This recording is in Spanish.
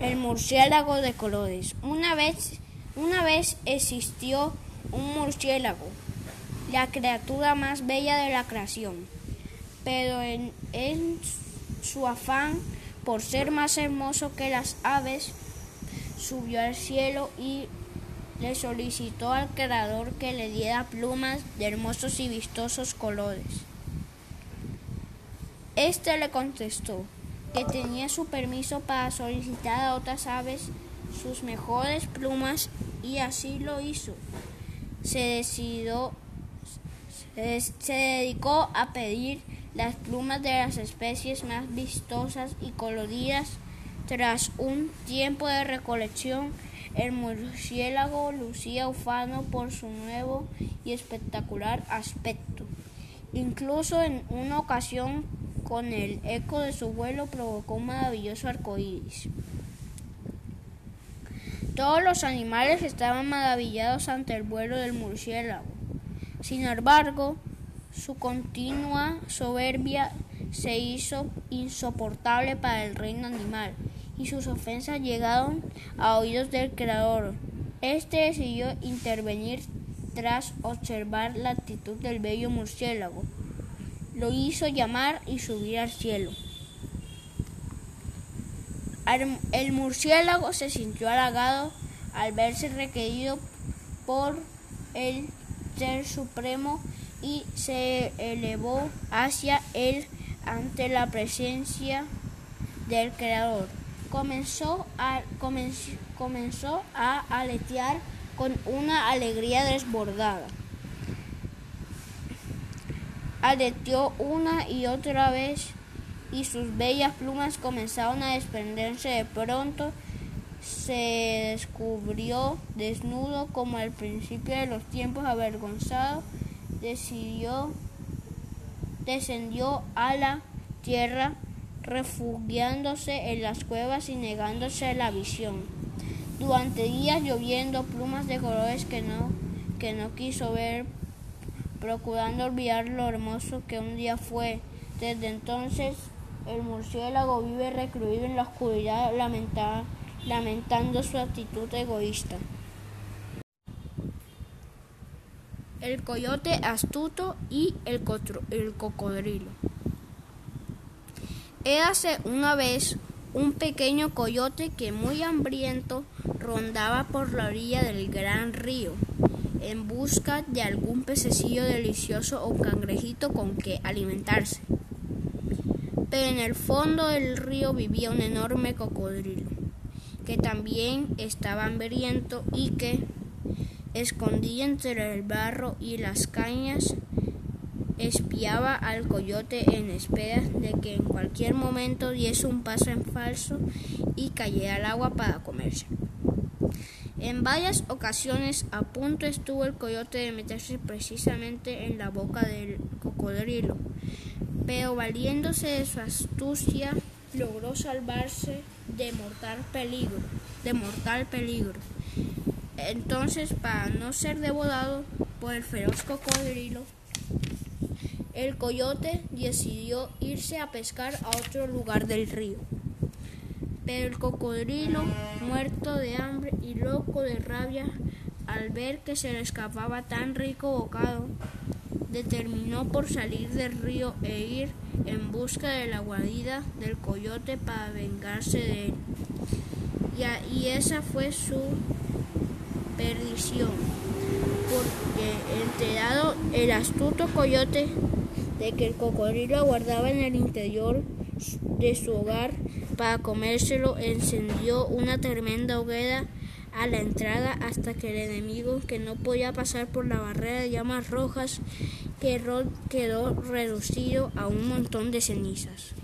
El murciélago de colores. Una vez, una vez existió un murciélago, la criatura más bella de la creación. Pero en, en su afán por ser más hermoso que las aves, subió al cielo y le solicitó al creador que le diera plumas de hermosos y vistosos colores. Este le contestó que tenía su permiso para solicitar a otras aves sus mejores plumas y así lo hizo. Se decidió, se, dedicó a pedir las plumas de las especies más vistosas y coloridas. Tras un tiempo de recolección, el murciélago lucía ufano por su nuevo y espectacular aspecto. Incluso en una ocasión con el eco de su vuelo provocó un maravilloso arcoíris. Todos los animales estaban maravillados ante el vuelo del murciélago. Sin embargo, su continua soberbia se hizo insoportable para el reino animal y sus ofensas llegaron a oídos del creador. Este decidió intervenir tras observar la actitud del bello murciélago lo hizo llamar y subir al cielo. El murciélago se sintió halagado al verse requerido por el Ser Supremo y se elevó hacia él ante la presencia del Creador. Comenzó a, comenzó, comenzó a aletear con una alegría desbordada aleteó una y otra vez y sus bellas plumas comenzaron a desprenderse de pronto. Se descubrió desnudo como al principio de los tiempos avergonzado decidió descendió a la tierra refugiándose en las cuevas y negándose la visión. Durante días lloviendo plumas de colores que no que no quiso ver procurando olvidar lo hermoso que un día fue. Desde entonces el murciélago vive recluido en la oscuridad lamentando su actitud egoísta. El coyote astuto y el, cocodrilo. Érase una vez un pequeño coyote que muy hambriento rondaba por la orilla del gran río en busca de algún pececillo delicioso o cangrejito con que alimentarse. Pero en el fondo del río vivía un enorme cocodrilo, que también estaba hambriento y que, escondido entre el barro y las cañas, espiaba al coyote en espera de que en cualquier momento diese un paso en falso y cayera al agua para comerse. En varias ocasiones a punto estuvo el coyote de meterse precisamente en la boca del cocodrilo, pero valiéndose de su astucia logró salvarse de mortal peligro, de mortal peligro. Entonces, para no ser devorado por el feroz cocodrilo, el coyote decidió irse a pescar a otro lugar del río. Pero el cocodrilo, muerto de hambre y loco de rabia al ver que se le escapaba tan rico bocado, determinó por salir del río e ir en busca de la guarida del coyote para vengarse de él. Y, esa fue su perdición, porque enterado el astuto coyote de que el cocodrilo aguardaba en el interior de su hogar para comérselo, encendió una tremenda hoguera a la entrada hasta que el enemigo, que no podía pasar por la barrera de llamas rojas, quedó reducido a un montón de cenizas.